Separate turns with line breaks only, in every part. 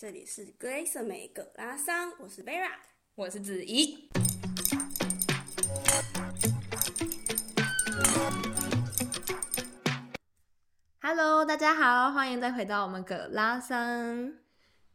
这里是格蕾瑟美葛拉桑，我是 Vera，
我是子怡。Hello，大家好，欢迎再回到我们葛拉桑。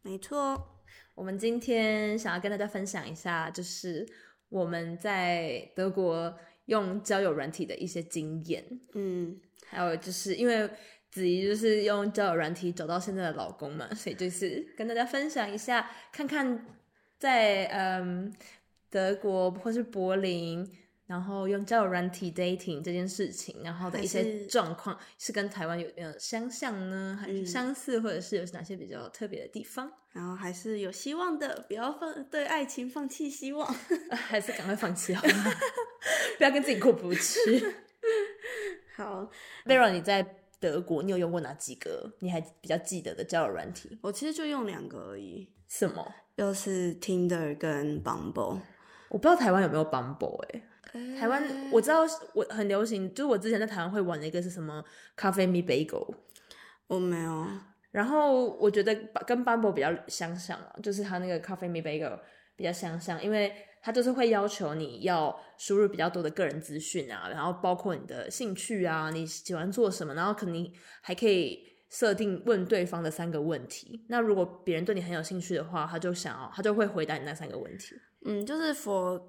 没错，
我们今天想要跟大家分享一下，就是我们在德国用交友软体的一些经验。嗯，还有就是因为。子怡就是用交友软体找到现在的老公嘛，所以就是跟大家分享一下，看看在嗯德国或是柏林，然后用交友软体 dating 这件事情，然后的一些状况是，是跟台湾有没有相像呢，还是相似，或者是有哪些比较特别的地方？
然后还是有希望的，不要放对爱情放弃希望，
还是赶快放弃好了？不要跟自己过不去。
好
，Vera，你在。德国，你有用过哪几个？你还比较记得的交友软体？
我其实就用两个而已。
什么？
又是 Tinder 跟 Bumble。
我不知道台湾有没有 Bumble 哎、欸。欸、台湾我知道我很流行，就是我之前在台湾会玩的一个是什么 Coffee Me Bagel。
我没有。
然后我觉得跟 Bumble 比较相像啊，就是它那个 Coffee Me Bagel 比较相像，因为。他就是会要求你要输入比较多的个人资讯啊，然后包括你的兴趣啊，你喜欢做什么，然后可能还可以设定问对方的三个问题。那如果别人对你很有兴趣的话，他就想要，他就会回答你那三个问题。
嗯，就是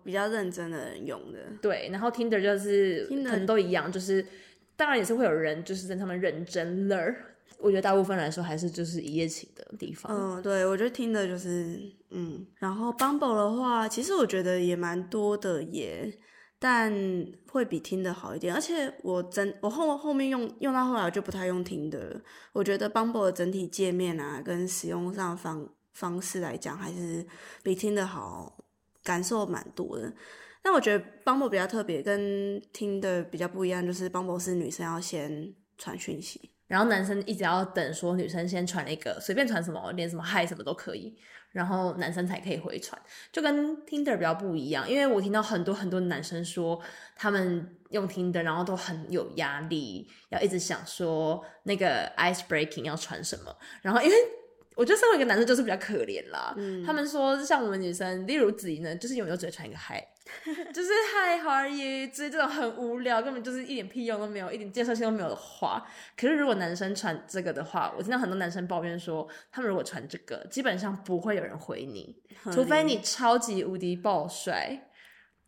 比较认真的人用的。
对，然后 Tinder 就是可能都一样，就是当然也是会有人就是在他们认真了。我觉得大部分来说还是就是一夜情的地方。
嗯，对，我觉得听的就是嗯，然后 Bumble 的话，其实我觉得也蛮多的耶，但会比听的好一点。而且我真我后后面用用到后来就不太用听的，我觉得 Bumble 的整体界面啊，跟使用上方方式来讲，还是比听的好，感受蛮多的。但我觉得 Bumble 比较特别，跟听的比较不一样，就是 Bumble 是女生要先传讯息。
然后男生一直要等，说女生先传那个随便传什么，连什么嗨什么都可以，然后男生才可以回传，就跟 Tinder 比较不一样。因为我听到很多很多男生说，他们用 Tinder，然后都很有压力，要一直想说那个 ice breaking 要传什么，然后因为。我觉得身为一个男生就是比较可怜啦。嗯，他们说像我们女生，例如子怡呢，就是永远只会传一个嗨，就是 Hi，How are you？就是这种很无聊，根本就是一点屁用都没有，一点建设性都没有的话。可是如果男生传这个的话，我听到很多男生抱怨说，他们如果传这个，基本上不会有人回你，除非你超级无敌爆帅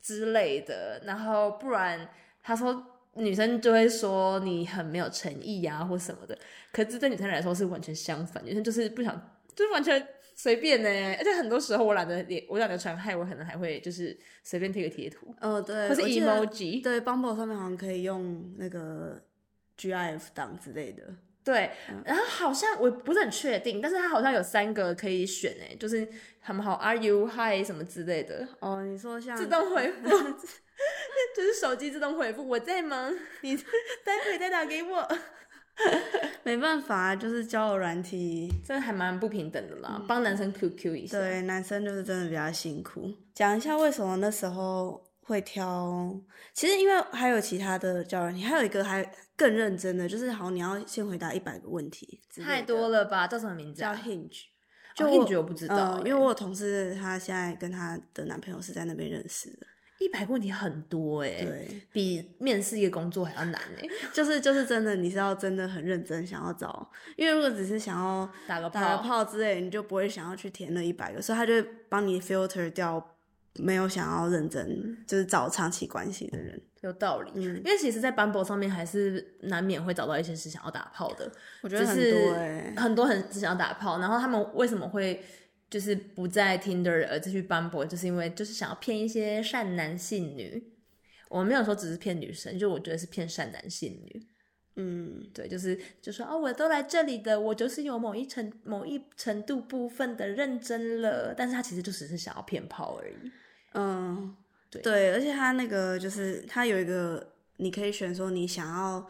之类的，然后不然他说。女生就会说你很没有诚意呀、啊，或什么的。可是对女生来说是完全相反，女生就是不想，就是完全随便呢。而且很多时候我懒得连，我懒得传嗨，我可能还会就是随便贴个贴图。
哦，对，
或是 emoji。
对，Bumble 上面好像可以用那个 GIF 档之类的。
对，嗯、然后好像我不是很确定，但是它好像有三个可以选诶，就是他们好 Are you hi 什么之类的。
哦，你说像
自动回复。就是手机自动回复，我在忙，你待会再打给我。
没办法，就是交友软体，
真的还蛮不平等的啦。帮、嗯、男生 QQ 一下，
对，男生就是真的比较辛苦。讲一下为什么那时候会挑，其实因为还有其他的交友软体，还有一个还更认真的，就是好，你要先回答一百个问题，
太多了吧？叫什么名字、啊？
叫 Hinge。
就、哦、Hinge 我不知道、欸
呃，因为我有同事，她现在跟她的男朋友是在那边认识的。
一百个问题很多哎、欸，对，比面试一个工作还要难哎、欸，
就是就是真的，你是要真的很认真想要找，因为如果只是想要
打个
打个炮之类，你就不会想要去填那一百个，所以他就会帮你 filter 掉没有想要认真就是找长期关系的人。
有道理，嗯，因为其实，在 Bumble 上面还是难免会找到一些是想要打炮的，
我觉得很多
很多很只想要打炮，然后他们为什么会？就是不在 Tinder 而继续 Bumble，就是因为就是想要骗一些善男信女。我没有说只是骗女生，就我觉得是骗善男信女。嗯，对，就是就说哦，我都来这里的，我就是有某一程某一程度部分的认真了，但是他其实就只是想要骗炮而已。
嗯，对对，而且他那个就是他有一个，你可以选说你想要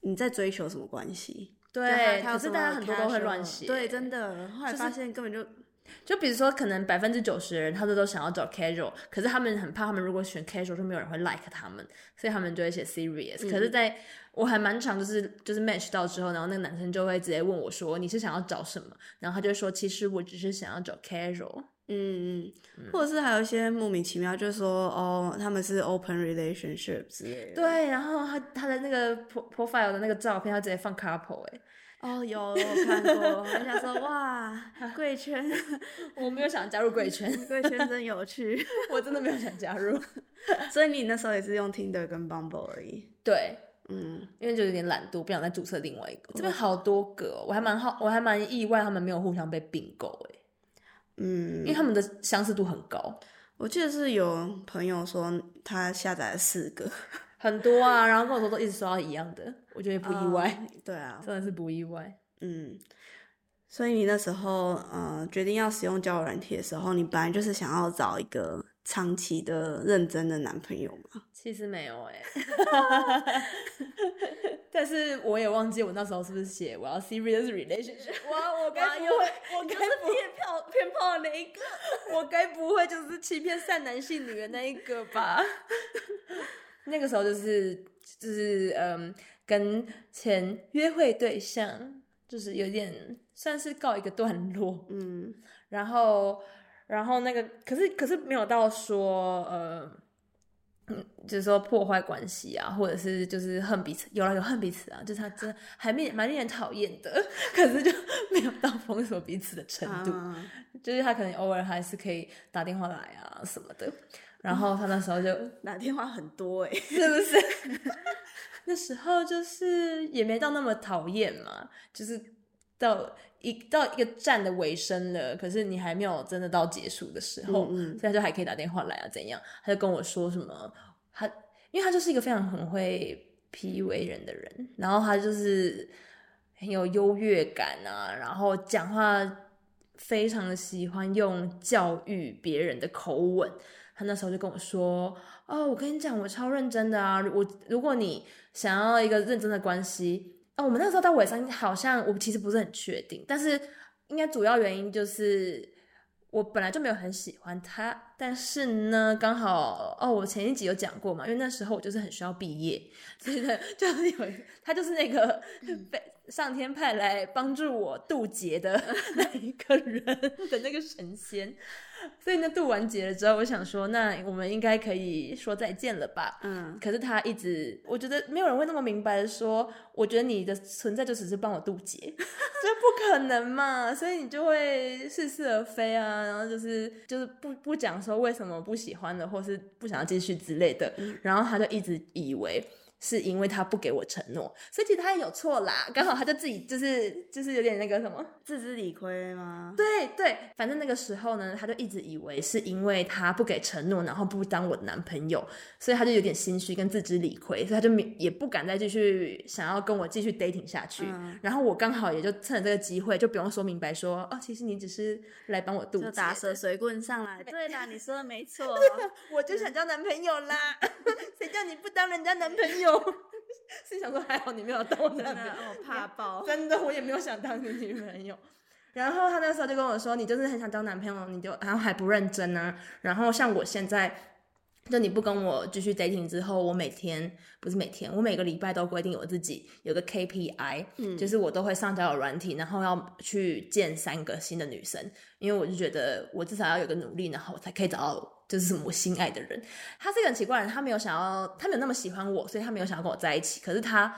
你在追求什么关系。
对，可是大家很多都会乱写。
对，真的，后来发现根本就。
就比如说，可能百分之九十的人，他都都想要找 casual，可是他们很怕，他们如果选 casual，就没有人会 like 他们，所以他们就会写 serious。嗯、可是在我还蛮常，就是就是 match 到之后，然后那个男生就会直接问我说：“你是想要找什么？”然后他就说：“其实我只是想要找 casual。”
嗯嗯，或者是还有一些莫名其妙，就是说哦，他们是 open relationship 之类的。
对，然后他他的那个 profile 的那个照片，他直接放 couple 哎。
哦，有我看过，我想说哇，贵圈，
我没有想加入贵圈，
贵圈真有趣，
我真的没有想加入，
所以你那时候也是用 Tinder 跟 Bumble 而已。
对，嗯，因为就有点懒惰，不想再注册另外一个。这边好多个，哦，我还蛮好，我还蛮意外，他们没有互相被并购诶。嗯，因为他们的相似度很高。
我记得是有朋友说他下载了四个。
很多啊，然后跟我说都一直收到一样的，我觉得不意外。
Uh, 对啊，
真的是不意外。
嗯，所以你那时候呃决定要使用交友软体的时候，你本来就是想要找一个长期的、认真的男朋友吗？
其实没有哎、欸，但是我也忘记我那时候是不是写我要 serious relationship。哇，我该不会，我该不会骗炮骗炮的那一个？我该不会就是欺骗善男信女的那一个吧？那个时候就是就是嗯，跟前约会对象就是有点算是告一个段落，嗯，然后然后那个可是可是没有到说呃，嗯，就是说破坏关系啊，或者是就是恨彼此，有了有恨彼此啊，就是他真的还蛮蛮令人讨厌的，可是就 没有到封锁彼此的程度，啊、就是他可能偶尔还是可以打电话来啊什么的。然后他那时候就
打电话很多哎，
是不是？那时候就是也没到那么讨厌嘛，就是到一到一个站的尾声了，可是你还没有真的到结束的时候，嗯嗯，所以他就还可以打电话来啊，怎样？他就跟我说什么，他因为他就是一个非常很会 PUA 人的人，然后他就是很有优越感啊，然后讲话非常的喜欢用教育别人的口吻。他那时候就跟我说：“哦，我跟你讲，我超认真的啊！我如果你想要一个认真的关系，啊、哦，我们那时候到尾声好像我其实不是很确定，但是应该主要原因就是我本来就没有很喜欢他，但是呢，刚好哦，我前一集有讲过嘛，因为那时候我就是很需要毕业，所以呢，就是有他就是那个 被上天派来帮助我渡劫的 那一个人 的那个神仙。”所以呢，渡完劫了之后，我想说，那我们应该可以说再见了吧？嗯。可是他一直，我觉得没有人会那么明白的说，我觉得你的存在就只是帮我渡劫，这不可能嘛？所以你就会似是而非啊，然后就是就是不不讲说为什么不喜欢的，或是不想要继续之类的。嗯。然后他就一直以为。是因为他不给我承诺，所以其实他也有错啦。刚好他就自己就是就是有点那个什么
自知理亏吗？
对对，反正那个时候呢，他就一直以为是因为他不给承诺，然后不当我的男朋友，所以他就有点心虚跟自知理亏，所以他就也不敢再继续想要跟我继续 dating 下去。嗯、然后我刚好也就趁着这个机会，就不用说明白说哦，其实你只是来帮我渡劫，
打蛇随棍上来。对啦，你说的没错，
我就想交男朋友啦，谁叫你不当人家男朋友？是 想说还好你没有当我男朋友，
我怕爆。
真的，我也没有想当你女朋友。然后他那时候就跟我说：“你就是很想当男朋友，你就然后还不认真啊。”然后像我现在，就你不跟我继续 dating 之后，我每天不是每天，我每个礼拜都规定我自己有个 KPI，嗯，就是我都会上交友软体，然后要去见三个新的女生，因为我就觉得我至少要有个努力，然后我才可以找到。就是什么我心爱的人，他是一个很奇怪的人，他没有想要，他没有那么喜欢我，所以他没有想要跟我在一起。可是他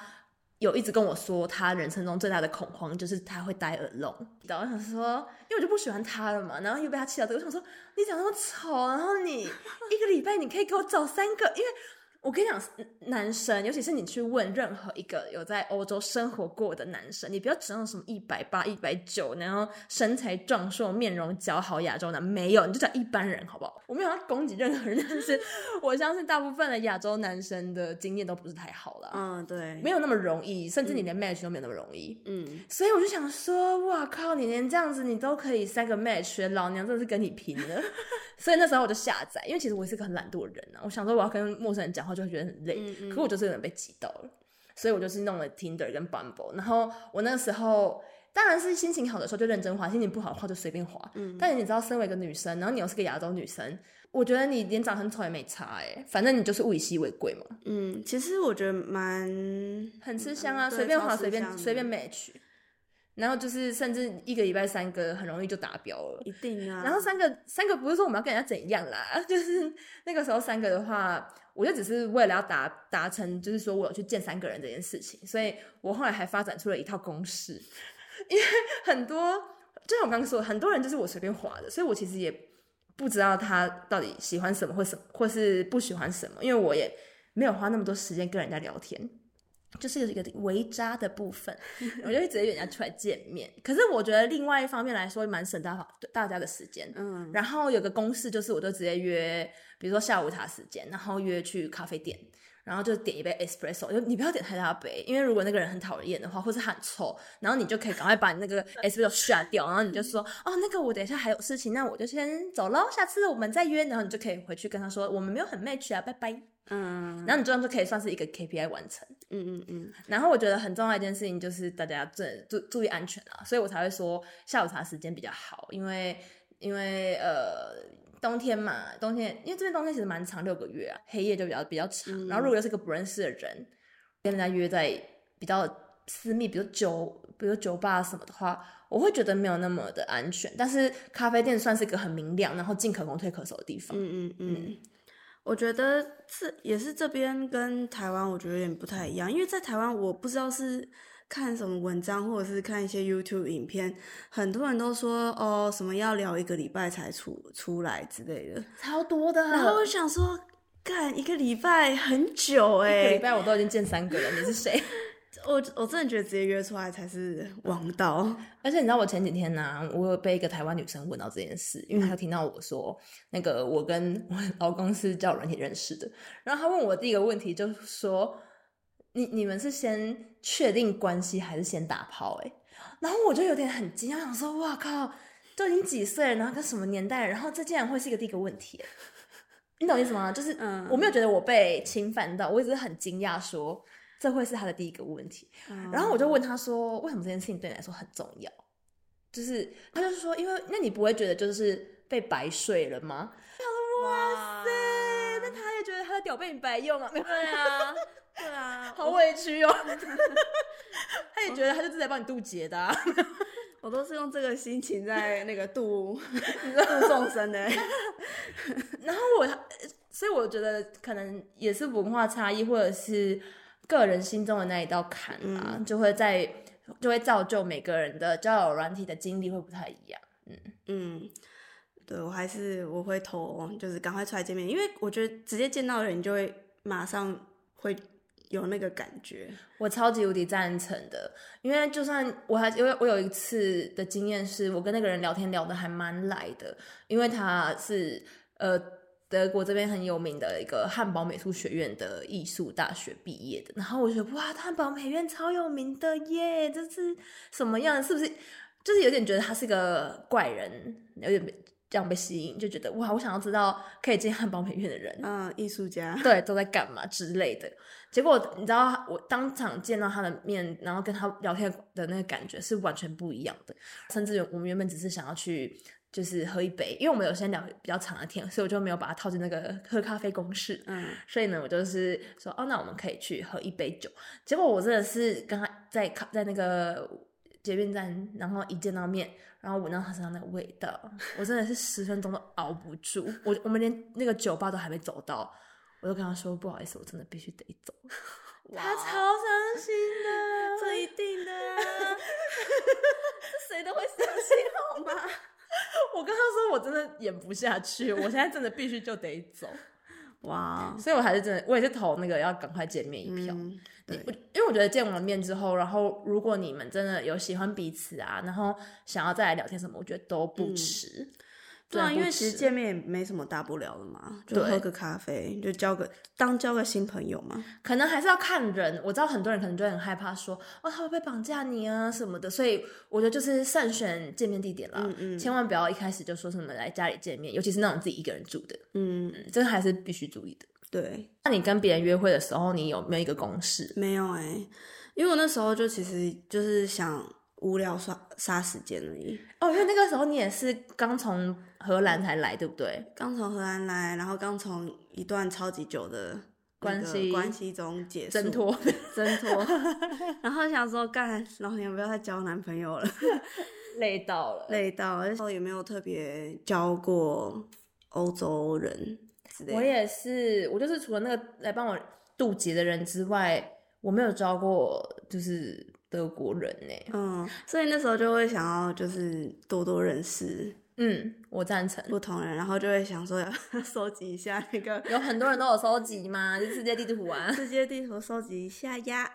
有一直跟我说，他人生中最大的恐慌就是他会戴耳聋。然后我想说，因为我就不喜欢他了嘛，然后又被他气到这，我想说你长那么丑，然后你一个礼拜你可以给我找三个，因为。我跟你讲，男生，尤其是你去问任何一个有在欧洲生活过的男生，你不要指望什么一百八、一百九，然后身材壮硕、面容姣好亚洲男，没有，你就找一般人，好不好？我没有要攻击任何人，但是我相信大部分的亚洲男生的经验都不是太好了。
嗯，对，
没有那么容易，甚至你连 match 都没有那么容易。嗯，所以我就想说，哇靠，你连这样子你都可以三个 match，老娘真的是跟你拼了。所以那时候我就下载，因为其实我是个很懒惰的人啊，我想说我要跟陌生人讲话。就会觉得很累，嗯嗯，可我就是有点被挤到了，所以我就是弄了 Tinder 跟 Bumble，然后我那个时候当然是心情好的时候就认真滑，心情不好的话就随便滑。
嗯，
但是你知道，身为一个女生，然后你又是个亚洲女生，我觉得你脸长很丑也没差哎，反正你就是物以稀为贵嘛。
嗯，其实我觉得蛮
很吃香啊，随、
嗯、
便滑随便随便 match。然后就是，甚至一个礼拜三个很容易就达标了，
一定啊。
然后三个三个不是说我们要跟人家怎样啦，就是那个时候三个的话，我就只是为了要达达成，就是说我有去见三个人这件事情，所以我后来还发展出了一套公式，因为很多就像我刚刚说，很多人就是我随便划的，所以我其实也不知道他到底喜欢什么或什么或是不喜欢什么，因为我也没有花那么多时间跟人家聊天。就是有一个微渣的部分，我就会直接约人家出来见面。可是我觉得另外一方面来说，蛮省大大家的时间。嗯，然后有个公式就是，我就直接约，比如说下午茶时间，然后约去咖啡店，然后就点一杯 espresso，就你不要点太大杯，因为如果那个人很讨厌的话，或是很臭，然后你就可以赶快把你那个 espresso 刷掉，然后你就说，哦，那个我等一下还有事情，那我就先走喽，下次我们再约，然后你就可以回去跟他说，我们没有很 match 啊，拜拜。嗯，然后你这样就可以算是一个 KPI 完成。嗯嗯嗯。然后我觉得很重要一件事情就是大家注注注意安全啊，所以我才会说下午茶时间比较好，因为因为呃冬天嘛，冬天因为这边冬天其实蛮长，六个月啊，黑夜就比较比较长。嗯、然后如果又是个不认识的人，跟人家约在比较私密，比如酒，比如酒吧什么的话，我会觉得没有那么的安全。但是咖啡店算是一个很明亮，然后进可攻退可守的地方。嗯嗯嗯。嗯
我觉得这也是这边跟台湾，我觉得有点不太一样。因为在台湾，我不知道是看什么文章，或者是看一些 YouTube 影片，很多人都说哦，什么要聊一个礼拜才出出来之类的，
超多的。
然后我想说，干一个礼拜很久哎、
欸，一个礼拜我都已经见三个了，你是谁？
我我真的觉得直接约出来才是王道，
而且你知道我前几天呢、啊，我有被一个台湾女生问到这件事，因为她听到我说那个我跟我老公是交友软体认识的，然后她问我第一个问题就是说，你你们是先确定关系还是先打炮？哎，然后我就有点很惊讶，想说哇靠，都已经几岁了，然后跟什么年代，然后这竟然会是一个第一个问题，你懂意思吗？就是嗯，我没有觉得我被侵犯到，我一直很惊讶说。这会是他的第一个问题，嗯、然后我就问他说：“为什么这件事情对你来说很重要？”就是他就是说：“因为那你不会觉得就是被白睡了吗？”他说：“哇塞，那他也觉得他的屌被你白用啊？”对啊，对啊，好委屈哦。他也觉得他就是在帮你渡劫的、啊，
我都是用这个心情在那个度度众生的。
然后我，所以我觉得可能也是文化差异，或者是。个人心中的那一道坎啊，嗯、就会在就会造就每个人的交友软体的经历会不太一样。嗯
嗯，对我还是我会投，就是赶快出来见面，因为我觉得直接见到人，你就会马上会有那个感觉。
我超级无敌赞成的，因为就算我还因为我有一次的经验，是我跟那个人聊天聊得还蛮来的，因为他是呃。德国这边很有名的一个汉堡美术学院的艺术大学毕业的，然后我觉得哇，汉堡美院超有名的耶，这是什么样？是不是就是有点觉得他是个怪人，有点这样被吸引，就觉得哇，我想要知道可以进汉堡美院的人，
嗯，艺术家，
对，都在干嘛之类的。结果你知道，我当场见到他的面，然后跟他聊天的那个感觉是完全不一样的，甚至我们原本只是想要去。就是喝一杯，因为我们有先聊比较长的天，所以我就没有把它套进那个喝咖啡公式。嗯，所以呢，我就是说，哦，那我们可以去喝一杯酒。结果我真的是跟他在在那个捷运站，然后一见到面，然后闻到他身上那个味道，我真的是十分钟都熬不住。我我们连那个酒吧都还没走到，我就跟他说不好意思，我真的必须得走。他超伤心的，
这一定的啊，这谁都会伤心好吗？
我跟他说，我真的演不下去，我现在真的必须就得走，哇！所以我还是真的，我也是投那个要赶快见面一票。嗯、对，因为我觉得见完面之后，然后如果你们真的有喜欢彼此啊，然后想要再来聊天什么，我觉得都不迟。嗯
对啊，因为其实见面也没什么大不了的嘛，就喝个咖啡，就交个当交个新朋友嘛。
可能还是要看人，我知道很多人可能就会很害怕说，哦，他会不会绑架你啊什么的，所以我觉得就是慎选见面地点啦，嗯嗯，千万不要一开始就说什么来家里见面，尤其是那种自己一个人住的，嗯，嗯，这个还是必须注意的。
对，
那你跟别人约会的时候，你有没有一个公式？
没有哎、欸，因为我那时候就其实就是想。无聊刷杀时间而已。
哦，因为那个时候你也是刚从荷兰才来，对不对？
刚从荷兰来，然后刚从一段超级久的关系关系中结束，挣
脱，
挣脱。然后想说，干，老娘不要再交男朋友了，
累到了，
累到了。然后也没有特别交过欧洲人。
我也是，我就是除了那个来帮我渡劫的人之外，我没有交过就是德国人呢。
嗯，所以那时候就会想要就是多多认识。
嗯，我赞成
不同人，然后就会想说要 收集一下那个，
有很多人都有收集吗？就世界地图啊，
世界地图收集一下呀。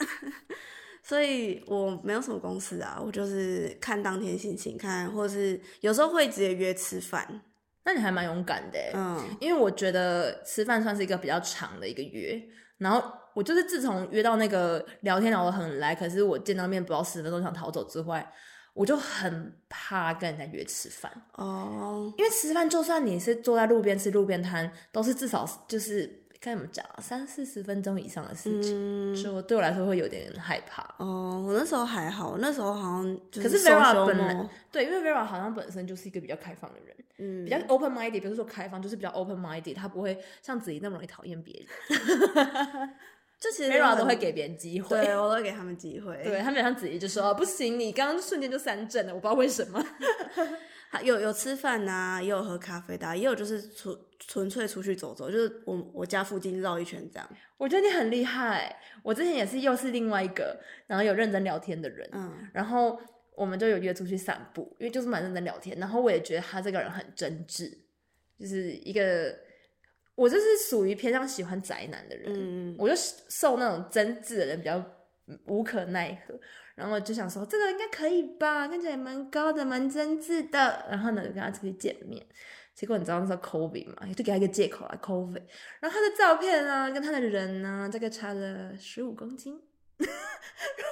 所以我没有什么公司啊，我就是看当天心情看，或是有时候会直接约吃饭。
那你还蛮勇敢的，
嗯，
因为我觉得吃饭算是一个比较长的一个约，然后我就是自从约到那个聊天聊得很来，可是我见到面不到十分钟想逃走之外，我就很怕跟人家约吃饭
哦，
因为吃饭就算你是坐在路边吃路边摊，都是至少就是。该怎么讲？三四十分钟以上的事情，所以我对我来说会有点害怕。
哦，我那时候还好，那时候好像就
可是 Vera 本来对，因为 Vera 好像本身就是一个比较开放的人，
嗯，
比较 open minded，不是说开放，就是比较 open minded，他不会像子怡那么容易讨厌别人。
就其实
Vera 都会给别人机会，
对我都会给他们机会。
对他们像子怡就说不行，你刚刚瞬间就三振了，我不知道为什么。
有有吃饭呐、啊，也有喝咖啡的、啊，也有就是纯纯粹出去走走，就是我我家附近绕一圈这样。
我觉得你很厉害，我之前也是又是另外一个，然后有认真聊天的人，
嗯，
然后我们就有约出去散步，因为就是蛮认真聊天，然后我也觉得他这个人很真挚，就是一个我就是属于偏向喜欢宅男的人，
嗯，
我就受那种真挚的人比较无可奈何。然后我就想说，这个应该可以吧，看起来蛮高的，蛮真挚的。然后呢，就跟他出去见面。结果你知道那时候 COVID 嘛，就给他一个借口啊 COVID。然后他的照片啊，跟他的人呢，大概差了十五公斤。然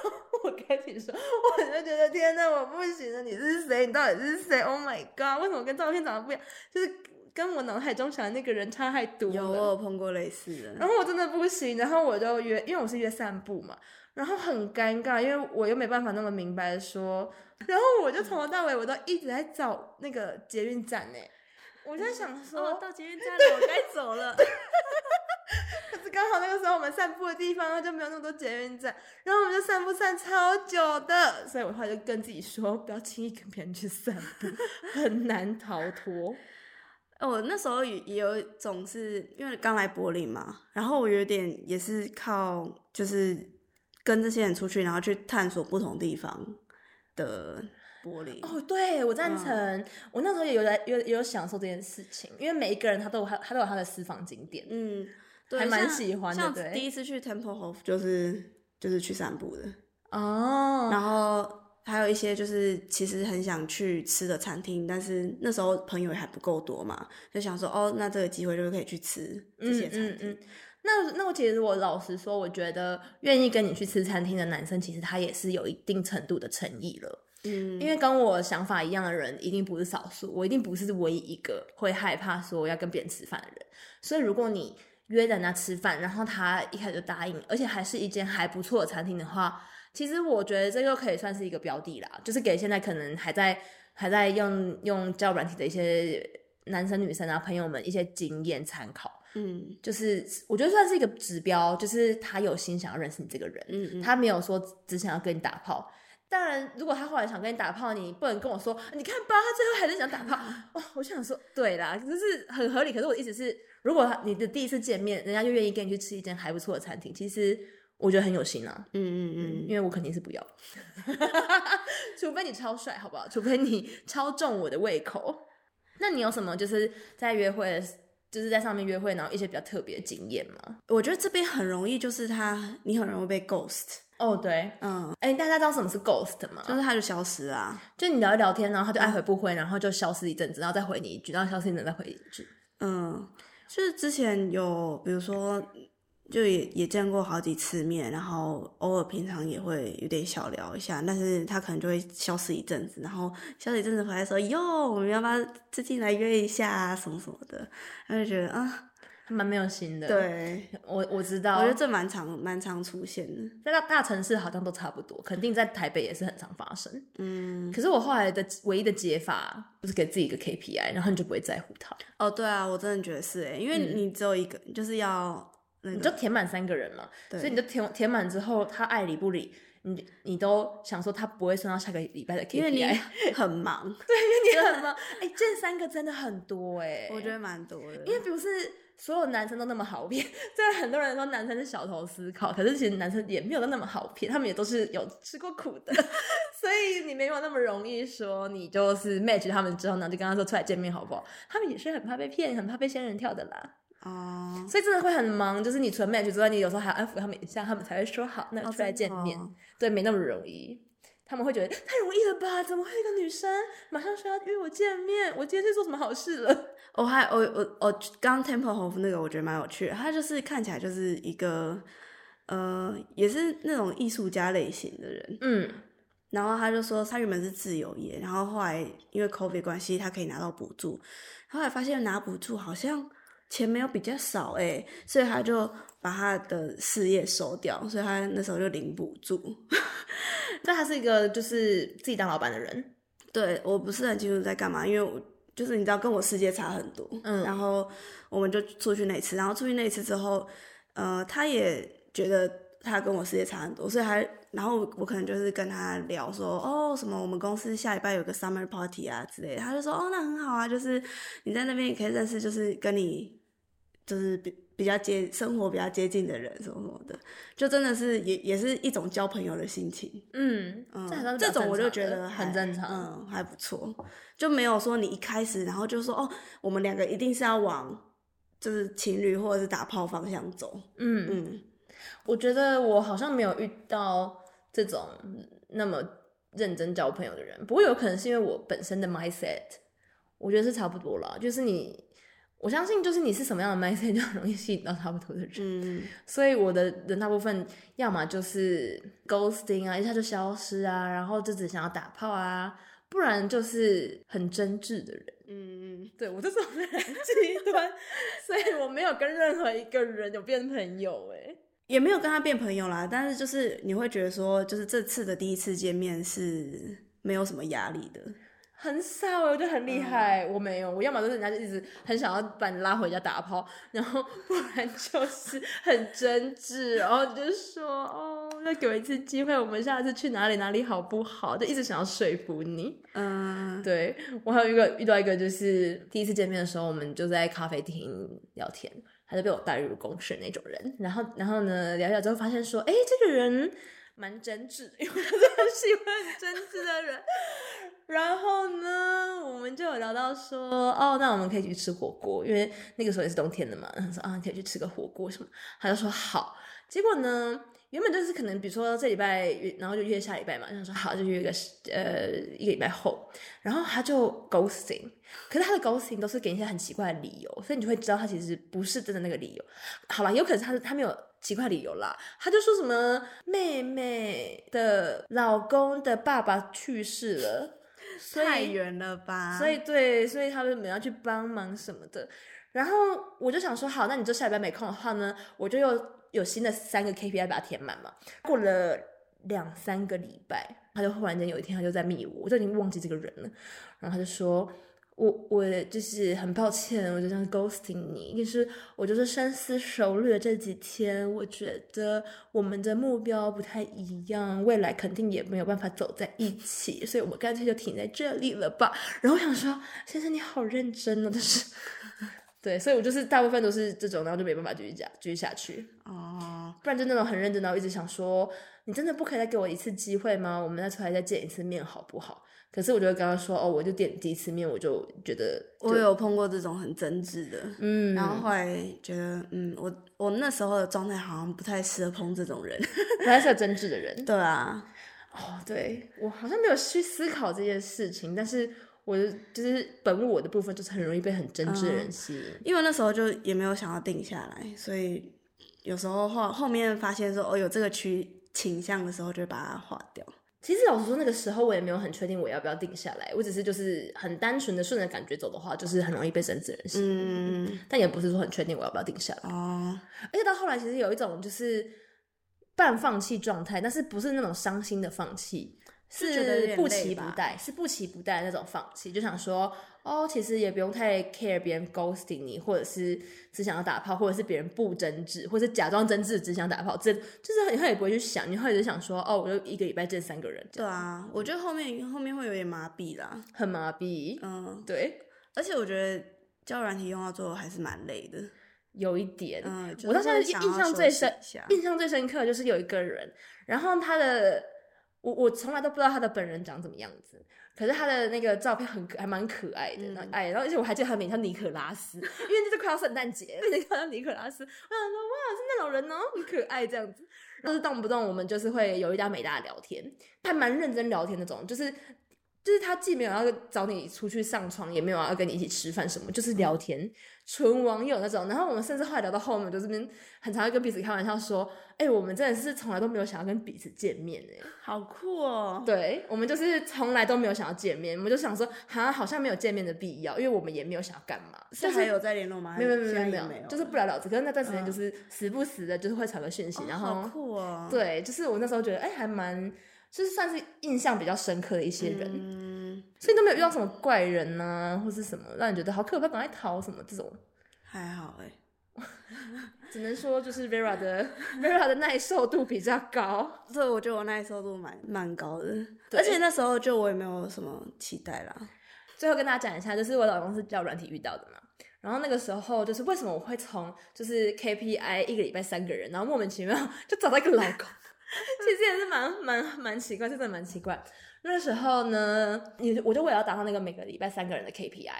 后我开始说，我就觉得天哪，我不行了，你是谁？你到底是谁？Oh my god，为什么跟照片长得不一样？就是跟我脑海中想的那个人差太多了。
有，我有碰过类似的。
然后我真的不行，然后我就约，因为我是约散步嘛。然后很尴尬，因为我又没办法那么明白的说，然后我就从头到尾我都一直在找那个捷运站呢，我在想说、
哦、到捷运站了，我该走了。
可是刚好那个时候我们散步的地方就没有那么多捷运站，然后我们就散步散超久的，所以我后来就跟自己说，不要轻易跟别人去散步，很难逃脱。
我那时候也也有一种是因为刚来柏林嘛，然后我有点也是靠就是。跟这些人出去，然后去探索不同地方的柏林。
哦，对，我赞成。嗯、我那时候也有在有也有享受这件事情，因为每一个人他都有他他都有他的私房景点，
嗯，对，
还蛮喜欢的。
像第一次去 Tempelhof 就是就是去散步的
哦，
然后还有一些就是其实很想去吃的餐厅，但是那时候朋友还不够多嘛，就想说哦，那这个机会就可以去吃这些餐厅。嗯嗯嗯
那那我其实我老实说，我觉得愿意跟你去吃餐厅的男生，其实他也是有一定程度的诚意了。
嗯，
因为跟我想法一样的人，一定不是少数，我一定不是唯一一个会害怕说要跟别人吃饭的人。所以如果你约人家吃饭，然后他一开始就答应，而且还是一间还不错的餐厅的话，其实我觉得这个可以算是一个标的啦，就是给现在可能还在还在用用交友软体的一些男生女生啊朋友们一些经验参考。
嗯，
就是我觉得算是一个指标，就是他有心想要认识你这个人，
嗯嗯，
他没有说只想要跟你打炮。当然，如果他后来想跟你打炮，你不能跟我说，你看吧，他最后还是想打炮。哦，我就想说，对啦，就是很合理。可是我的意思是，如果你的第一次见面，人家就愿意跟你去吃一间还不错的餐厅，其实我觉得很有心啊。
嗯嗯嗯，
因为我肯定是不要，除非你超帅，好不好？除非你超重我的胃口。那你有什么就是在约会的？就是在上面约会，然后一些比较特别的经验吗。
我觉得这边很容易，就是他，你很容易被 ghost。
哦，对，
嗯，
哎，大家知道什么是 ghost 吗？
就是他就消失啊，
就你聊一聊天，然后他就爱回不回，然后就消失一阵子，然后再回你一句，然后消失一阵再回一句。
嗯，就是之前有，比如说。就也也见过好几次面，然后偶尔平常也会有点小聊一下，但是他可能就会消失一阵子，然后消失一阵子回来说：“哟，我们要不要最近来约一下啊？什么什么的？”他就觉得啊，
蛮没有心的。
对，
我我知道，
我觉得这蛮常蛮常出现的，
在大大城市好像都差不多，肯定在台北也是很常发生。
嗯，
可是我后来的唯一的解法就是给自己一个 KPI，然后你就不会在乎他。
哦，对啊，我真的觉得是哎，因为你只有一个，嗯、就是要、那个、
你就填满三个人嘛，所以你就填填满之后，他爱理不理。你你都想说他不会算到下个礼拜的 KPI，
因为你很忙，
对，因为你很忙。哎，这三个真的很多哎，
我觉得蛮多的。
因为不是所有男生都那么好骗，虽然很多人说男生是小头思考，可是其实男生也没有那么好骗，他们也都是有吃过苦的，所以你没有那么容易说你就是 match 他们之后呢，就跟他说出来见面好不好？他们也是很怕被骗，很怕被仙人跳的啦。
哦，uh,
所以真的会很忙，就是你除了 match 之外，你有时候还要安抚他们一下，他们才会说好，那出来见面。Oh, 对，没那么容易，他们会觉得太容易了吧？怎么会一个女生马上说要约我见面？我今天去做什么好事了？
我还我我我刚 Tempelhof 那个，我觉得蛮有趣的，他就是看起来就是一个呃，也是那种艺术家类型的人，
嗯，
然后他就说他原本是自由业，然后后来因为 COVID 关系，他可以拿到补助，后来发现拿补助好像。钱没有比较少哎，所以他就把他的事业收掉，所以他那时候就领补助。
但他是一个就是自己当老板的人。
对，我不是很清楚在干嘛，因为我就是你知道跟我世界差很多。
嗯，
然后我们就出去那一次，然后出去那一次之后，呃，他也觉得他跟我世界差很多，所以还然后我可能就是跟他聊说，哦，什么我们公司下礼拜有个 summer party 啊之类的，他就说，哦，那很好啊，就是你在那边也可以认识，就是跟你。就是比比较接生活比较接近的人什么什么的，就真的是也也是一种交朋友的心情。
嗯嗯，
这，这种我就觉得
很正常，
嗯，还不错，就没有说你一开始然后就说哦，我们两个一定是要往就是情侣或者是打炮方向走。
嗯嗯，我觉得我好像没有遇到这种那么认真交朋友的人，不过有可能是因为我本身的 mindset，我觉得是差不多了，就是你。我相信，就是你是什么样的 mindset，就很容易吸引到差不多的人。
嗯，
所以我的人大部分，要么就是 ghosting 啊，一下就消失啊，然后就只想要打炮啊，不然就是很真挚的人。
嗯嗯，
对，我就是很极端，所以我没有跟任何一个人有变朋友，哎，
也没有跟他变朋友啦。但是就是你会觉得说，就是这次的第一次见面是没有什么压力的。
很少，我觉得很厉害。嗯、我没有，我要么就是人家就一直很想要把你拉回家打炮，然后不然就是很真挚，然后就说哦，要给我一次机会，我们下次去哪里哪里好不好？就一直想要说服你。
嗯，
对，我还有一个遇到一个，就是第一次见面的时候，我们就在咖啡厅聊天，他就被我带入公式那种人。然后，然后呢，聊聊之后发现说，哎，这个人蛮真挚，因为我是很喜欢真挚的人。然后呢，我们就有聊到说，哦，那我们可以去吃火锅，因为那个时候也是冬天的嘛。他说啊，可以去吃个火锅什么，他就说好。结果呢，原本就是可能，比如说这礼拜，然后就约下礼拜嘛。想说好，就约个呃一个礼拜后。然后他就 ghosting，可是他的 ghosting 都是给一些很奇怪的理由，所以你就会知道他其实不是真的那个理由。好了，有可能是他他没有奇怪理由啦，他就说什么妹妹的老公的爸爸去世了。
太远了吧？
所以对，所以他们要去帮忙什么的。然后我就想说，好，那你这下礼拜没空的话呢，我就又有新的三个 KPI 把它填满嘛。过了两三个礼拜，他就忽然间有一天，他就在密我，我就已经忘记这个人了。然后他就说。我我就是很抱歉，我就这样 ghosting 你。就是我就是深思熟虑这几天，我觉得我们的目标不太一样，未来肯定也没有办法走在一起，所以我干脆就停在这里了吧。然后我想说，先生你好认真哦，但是对，所以我就是大部分都是这种，然后就没办法继续讲继续下去。
哦，
不然就那种很认真，然后一直想说，你真的不可以再给我一次机会吗？我们再出来再见一次面好不好？可是我就会跟他说，哦，我就点第一次面，我就觉得就
我有碰过这种很真挚的，
嗯，
然后后来觉得，嗯，我我那时候的状态好像不太适合碰这种人，
不太适合真挚的人，
对啊，
哦，对，我好像没有去思考这件事情，但是我就是本我的部分就是很容易被很真挚的人吸引，嗯，
因为那时候就也没有想要定下来，所以有时候后后面发现说，哦，有这个趋倾向的时候，就把它划掉。
其实老实说，那个时候我也没有很确定我要不要定下来，我只是就是很单纯的顺着感觉走的话，就是很容易被真挚人吸引。嗯，但也不是说很确定我要不要定下来。哦，而且到后来其实有一种就是半放弃状态，但是不是那种伤心的放弃。是不期不待，是不期不待的那种放弃，就想说哦，其实也不用太 care 别人 ghosting 你，或者是只想要打炮，或者是别人不真挚，或者是假装真挚只想打炮，这就是他也不会去想，你会只想说哦，我就一个礼拜见三个人。
对啊，我觉得后面后面会有点麻痹啦，
很麻痹。嗯，对，
而且我觉得教软体用到最后还是蛮累的，
有一点。嗯，我到现在印象最深，印象最深刻就是有一个人，然后他的。我我从来都不知道他的本人长怎么样子，可是他的那个照片很还蛮可爱的，哎、然后而且我还记得他名叫尼可拉斯，因为这是快要圣诞节，那个叫尼可拉斯，我想说哇是那种人哦，很可爱这样子，但是动不动我们就是会有一搭没搭的聊天，还蛮认真聊天那种，就是就是他既没有要找你出去上床，也没有要跟你一起吃饭什么，就是聊天。纯网友那种，然后我们甚至后来聊到后面，就是边很常会跟彼此开玩笑说：“哎、欸，我们真的是从来都没有想要跟彼此见面哎，
好酷哦！”
对，我们就是从来都没有想要见面，我们就想说，好，好像没有见面的必要，因为我们也没有想要干嘛。
是还有在联络吗？
没有没有没有没有，就是不了了之。可是那段时间就是时不时的，就是会传个讯息，嗯、然后
好酷哦。
对，就是我那时候觉得，哎、欸，还蛮，就是算是印象比较深刻的一些人。
嗯，
所以都没有遇到什么怪人呐、啊，或是什么让你觉得好可怕，赶快逃什么这种。
还好哎、欸，
只能说就是 Vera 的 Vera 的耐受度比较高，
所以我觉得我耐受度蛮蛮高的。而且那时候就我也没有什么期待啦。
最后跟大家讲一下，就是我老公是叫软体遇到的嘛。然后那个时候就是为什么我会从就是 KPI 一个礼拜三个人，然后莫名其妙 就找到一个老公，其实也是蛮蛮蛮奇怪，真的蛮奇怪。那时候呢，你我就为了要达到那个每个礼拜三个人的 KPI。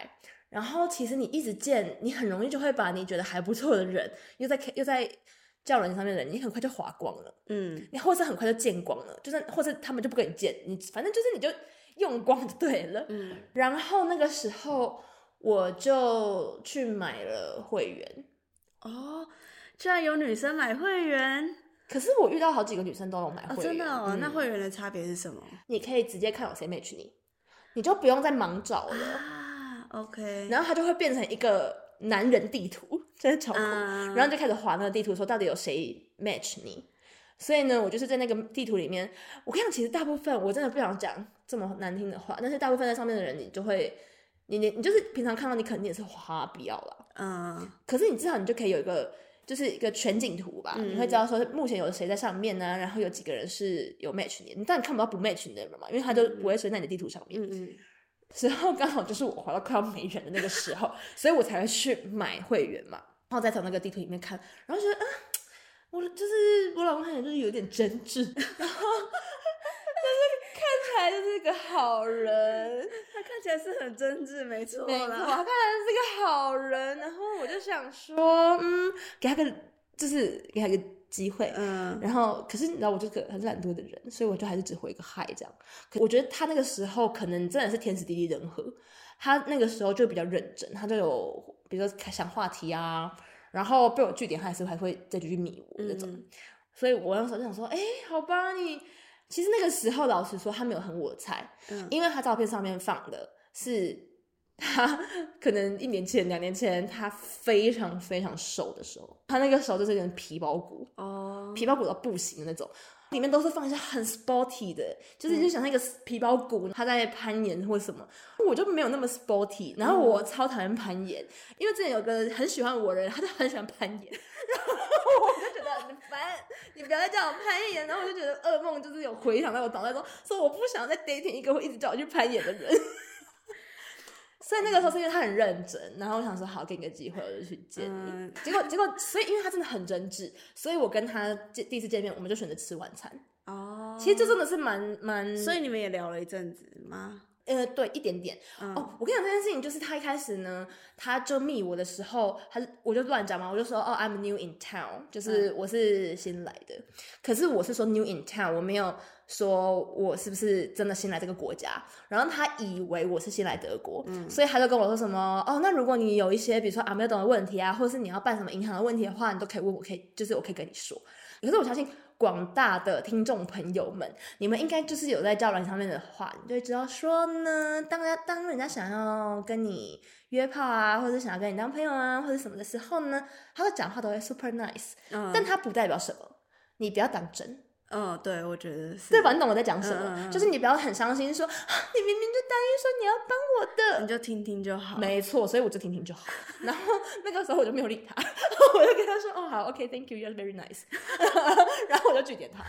然后其实你一直见，你很容易就会把你觉得还不错的人，又在又在叫人上面的人，你很快就滑光了，嗯，你或者很快就见光了，就是或者他们就不跟你见，你反正就是你就用光就对了，嗯。然后那个时候我就去买了会员，
哦，居然有女生买会员，
可是我遇到好几个女生都有买会员，哦、真的哦？
嗯、那会员的差别是什么？
你可以直接看有谁 match 你，你就不用再盲找了。啊
OK，
然后它就会变成一个男人地图，在找，然后就开始划那个地图，说到底有谁 match 你。所以呢，我就是在那个地图里面，我跟你讲，其实大部分我真的不想讲这么难听的话，但是大部分在上面的人，你就会，你你你就是平常看到你肯定也是花不要了，嗯。可是你至少你就可以有一个，就是一个全景图吧，嗯、你会知道说目前有谁在上面呢、啊，然后有几个人是有 match 你，你当然看不到不 match 你的人嘛，因为他就不会存在你的地图上面。嗯嗯。时候刚好就是我滑到快要没人的那个时候，所以我才会去买会员嘛，然后再从那个地图里面看，然后觉得啊，我就是我老公看起来就是有点真挚，来就是个好人，
他看起来是很真挚，没错，
没错，他看起来是个好人，然后我就想说，嗯，给他个，就是给他个。机会，嗯，然后可是你知道我这个很懒惰的人，所以我就还是只回一个嗨这样。可我觉得他那个时候可能真的是天时地利人和，他那个时候就比较认真，他就有比如说想话题啊，然后被我据点，他还是还会再继续迷我那种。嗯、所以我那时候就想说，哎，好吧，你其实那个时候老实说他没有很我的菜，嗯，因为他照片上面放的是。他可能一年前、两年前，他非常非常瘦的时候，他那个时候就是有点皮包骨哦，oh. 皮包骨到不行的那种，里面都是放一些很 sporty 的，就是你就想那个皮包骨他在攀岩或什么，我就没有那么 sporty，然后我超讨厌攀岩，因为之前有个很喜欢我的人，他就很喜欢攀岩，然 后烦，你不要再叫我攀岩，然后我就觉得噩梦就是有回响在我脑袋中，说我不想再 dating 一个会一直叫我去攀岩的人。所以那个时候是因为他很认真，然后我想说好，给你个机会，我就去见你。嗯、结果结果，所以因为他真的很真挚，所以我跟他见第一次见面，我们就选择吃晚餐。哦，其实这真的是蛮蛮。
所以你们也聊了一阵子吗？
呃，对，一点点。嗯、哦，我跟你讲这件事情，就是他一开始呢，他就密我的时候，他我就乱讲嘛，我就说哦，I'm new in town，就是我是新来的。嗯、可是我是说 new in town，我没有。说我是不是真的新来这个国家？然后他以为我是新来德国，嗯，所以他就跟我说什么哦，那如果你有一些比如说啊没有懂的问题啊，或者是你要办什么银行的问题的话，你都可以问我，可以就是我可以跟你说。可是我相信广大的听众朋友们，你们应该就是有在交流上面的话，你就会知道说呢，当人当人家想要跟你约炮啊，或者想要跟你当朋友啊，或者什么的时候呢，他的讲话都会 super nice，嗯，但他不代表什么，你不要当真。
嗯，对，我觉得是。
对吧？你懂我在讲什
么？
就是你不要很伤心说，说你明明就答应说你要帮我的，
你就听听就好。
没错，所以我就听听就好。然后那个时候我就没有理他，我就跟他说，哦，好，OK，Thank you，You're very nice。然后我就拒绝他。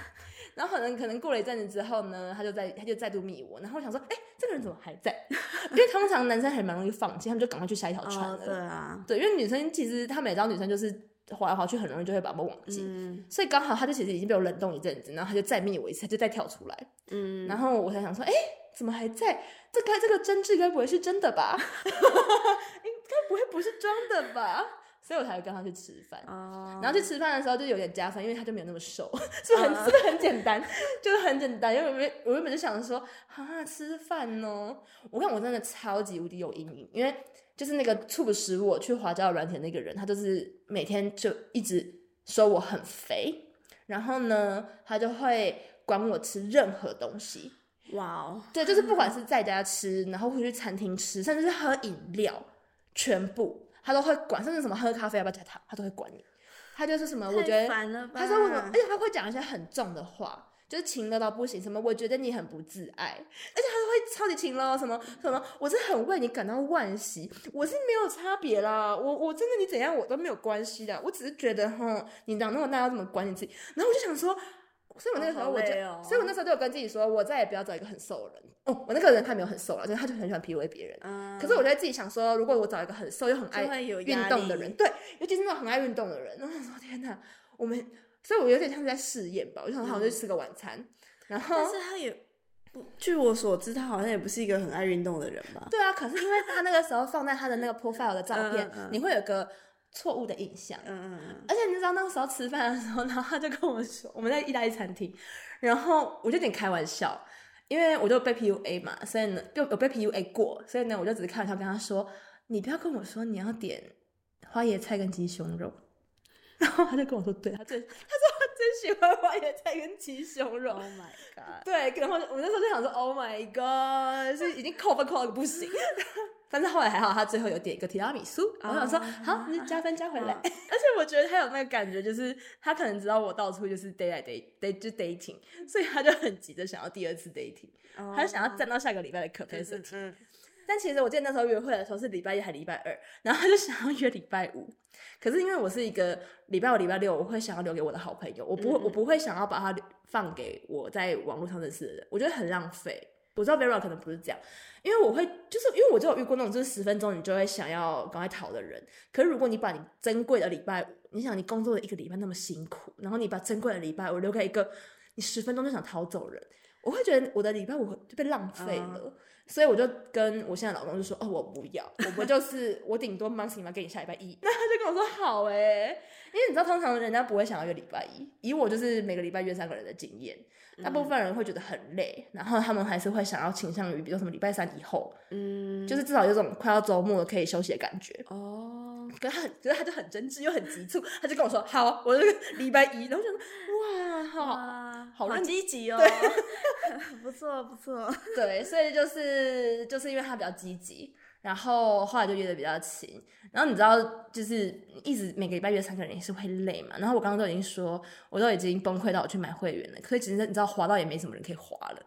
然后可能可能过了一阵子之后呢，他就再他就再度密我，然后我想说，哎，这个人怎么还在？因为通常男生还蛮容易放弃，他们就赶快去下一条船了。
哦。对啊，
对，因为女生其实他们也知道女生就是。滑来滑去很容易就会把我忘记，嗯、所以刚好他就其实已经被我冷冻一阵子，然后他就再密我一次，他就再跳出来，嗯，然后我才想说，哎、欸，怎么还在？这该这个真挚该不会是真的吧？应该不会不是装的吧？所以我才会跟他去吃饭，哦、然后去吃饭的时候就有点加分，因为他就没有那么瘦，是不是很、哦、是不是很简单？就是很简单，因为我原我原本就想说，啊，吃饭哦，我看我真的超级无敌有阴影，因为。就是那个促使我去滑交软体的那个人，他就是每天就一直说我很肥，然后呢，他就会管我吃任何东西。哇哦，对，就是不管是在家吃，然后会去餐厅吃，甚至是喝饮料，全部他都会管，甚至什么喝咖啡要不要加糖，他都会管你。他就是什么，我觉得他说为什么，而且他会讲一些很重的话。就是情勒到不行，什么我觉得你很不自爱，而且他都会超级情勒，什么什么，我是很为你感到惋惜，我是没有差别啦，我我真的你怎样我都没有关系的，我只是觉得哈，你长那么大要怎么管你自己，然后我就想说，所以我那个时候我就，哦哦、所以我那时候就有跟自己说，我再也不要找一个很瘦的人哦，我那个人他没有很瘦了，就是他就很喜欢 PUA 别人，嗯、可是我在自己想说，如果我找一个很瘦又很爱运动的人，对，尤其是那种很爱运动的人，然后我说天哪，我们。所以，我有点像是在试验吧。我就想，好像去吃个晚餐，嗯、然后，
但是他也不，据我所知，他好像也不是一个很爱运动的人吧？
对啊，可是因为他那个时候放在他的那个 profile 的照片，嗯嗯嗯，你会有个错误的印象。嗯嗯嗯。而且你知道那个时候吃饭的时候，然后他就跟我说，我们在意大利餐厅，然后我就有点开玩笑，因为我就被 PUA 嘛，所以呢，就有被 PUA 过，所以呢，我就只是开玩笑跟他说，你不要跟我说你要点花椰菜跟鸡胸肉。然后他就跟我说，对，他最，他说他最喜欢花椰菜跟鸡胸肉。Oh my god！对，然后我那时候就想说，Oh my god，是已经扣分扣到个不行。但是后来还好，他最后有点一个提拉米苏。Oh, 我想说，好，你加分加回来。Oh. 而且我觉得他有那个感觉，就是他可能知道我到处就是 date 来 date date 就 dating，所以他就很急着想要第二次 dating，、oh. 他就想要站到下个礼拜的 capacity。但其实我记得那时候约会的时候是礼拜一还礼拜二，然后他就想要约礼拜五。可是因为我是一个礼拜五、礼拜六我会想要留给我的好朋友，我不会，嗯、我不会想要把它放给我在网络上认识的人，我觉得很浪费。我知道 Vera 可能不是这样，因为我会就是因为我就有遇过那种就是十分钟你就会想要赶快逃的人。可是如果你把你珍贵的礼拜五，你想你工作了一个礼拜那么辛苦，然后你把珍贵的礼拜五留给一个你十分钟就想逃走人，我会觉得我的礼拜五就被浪费了。嗯所以我就跟我现在老公就说：“哦，我不要，我不就是我顶多 monthly 嘛，给你下礼拜一。”那他就跟我说：“好诶，因为你知道，通常人家不会想要约礼拜一。以我就是每个礼拜约三个人的经验，大部分人会觉得很累，然后他们还是会想要倾向于，比如说什么礼拜三以后，嗯，就是至少有种快要周末可以休息的感觉。哦，可是他很，可是他就很真挚又很急促，他就跟我说：“好，我这个礼拜一。”然后我就说：“哇，好，好，
好积极哦。”不错不错，
对，所以就是就是因为他比较积极，然后后来就约的比较勤。然后你知道，就是一直每个礼拜约三个人也是会累嘛。然后我刚刚都已经说，我都已经崩溃到我去买会员了。可是其实你知道，滑到也没什么人可以滑了，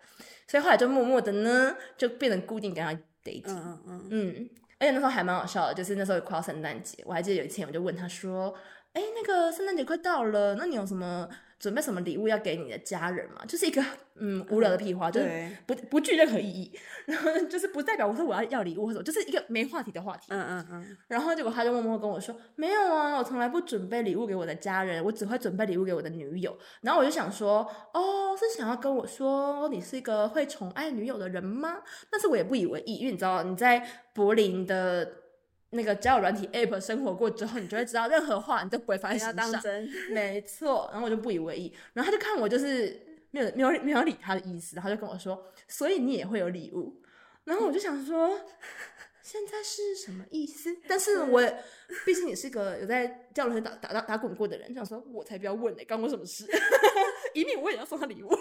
所以后来就默默的呢，就变成固定跟他 dating。嗯嗯嗯嗯，而且那时候还蛮好笑的，就是那时候快要圣诞节，我还记得有一天我就问他说：“哎，那个圣诞节快到了，那你有什么？”准备什么礼物要给你的家人嘛？就是一个嗯无聊的屁话，嗯、就是不不具任何意义，然后就是不代表我说我要要礼物或者就是一个没话题的话题。嗯嗯嗯。然后结果他就默默跟我说：“没有啊，我从来不准备礼物给我的家人，我只会准备礼物给我的女友。”然后我就想说：“哦，是想要跟我说你是一个会宠爱女友的人吗？”但是我也不以为意，因为你知道你在柏林的。那个交友软体 App 生活过之后，你就会知道任何话你都不会放在心上。当真，没错。然后我就不以为意，然后他就看我就是没有没有没有理他的意思，然后就跟我说：“所以你也会有礼物。”然后我就想说，现在是什么意思？但是我毕竟也是个有在交友软体打打打打滚过的人，就想说我才不要问呢、欸，关我什么事？以免我也要送他礼物。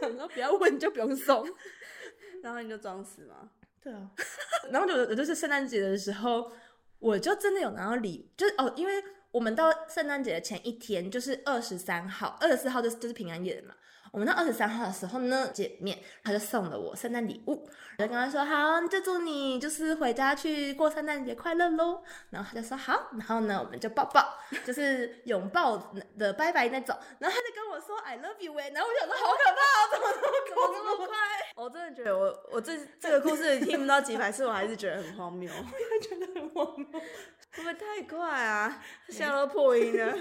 然后不要问就不用送，
然后你就装死吗？
对啊，然后就就是圣诞节的时候，我就真的有拿到礼，就是哦，因为我们到圣诞节的前一天就是二十三号，二十四号就是就是平安夜的嘛。我们到二十三号的时候呢，见面，他就送了我圣诞礼物，我就跟他说好，就祝你就是回家去过圣诞节快乐喽。然后他就说好，然后呢，我们就抱抱，就是拥抱的拜拜那种。然后他就跟我说 I love you 哎，然后我想说好可怕，怎么这么怎么这么快？
我真的觉得我我这这个故事听不到几百次，我还是觉得很荒谬，
我也觉得很荒谬，
会不会太快啊？笑到破音了。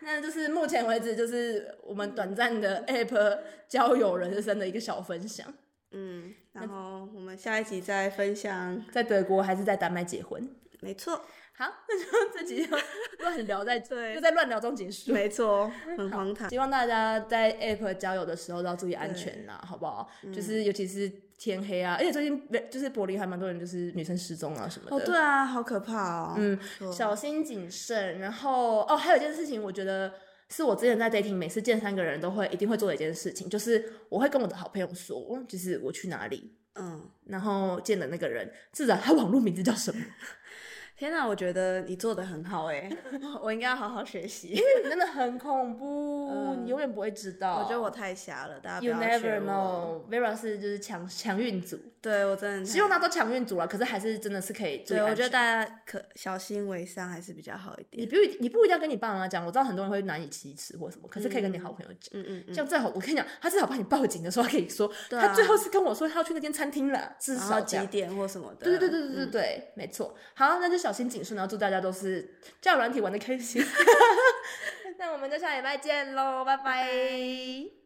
那就是目前为止，就是我们短暂的 App 交友人生的一个小分享。
嗯，然后我们下一集再分享
在德国还是在丹麦结婚。
没错。
好，那就这集就乱聊在这，就在乱聊中结束。
没错，很荒唐。
希望大家在 App 交友的时候都要注意安全呐，好不好？嗯、就是尤其是天黑啊，而且最近就是柏林还蛮多人就是女生失踪啊什么的。
哦，对啊，好可怕哦。
嗯，小心谨慎。然后哦，还有一件事情，我觉得是我之前在 dating 每次见三个人都会一定会做的一件事情，就是我会跟我的好朋友说，就是我去哪里，嗯，然后见的那个人，至少他网络名字叫什么。
天哪，我觉得你做的很好哎，我应该要好好学习，因
为你真的很恐怖，嗯、你永远不会知道。
我觉得我太瞎了，大家不
You never know。Vera 是就是强强运组，
对我真的
希望他都强运组了，可是还是真的是可以。
对，我觉得大家可小心为上还是比较好一点。
你不你不一定要跟你爸妈讲，我知道很多人会难以启齿或什么，可是可以跟你好朋友讲。嗯嗯嗯。像最好我跟你讲，他至少帮你报警的时候可以说，他最后是跟我说他要去那间餐厅了，至少
几点或什么的。
对对对对对对对，没错。好，那就小心谨慎，然后祝大家都是交友软体玩的开心。那我们就下礼拜见喽，拜拜。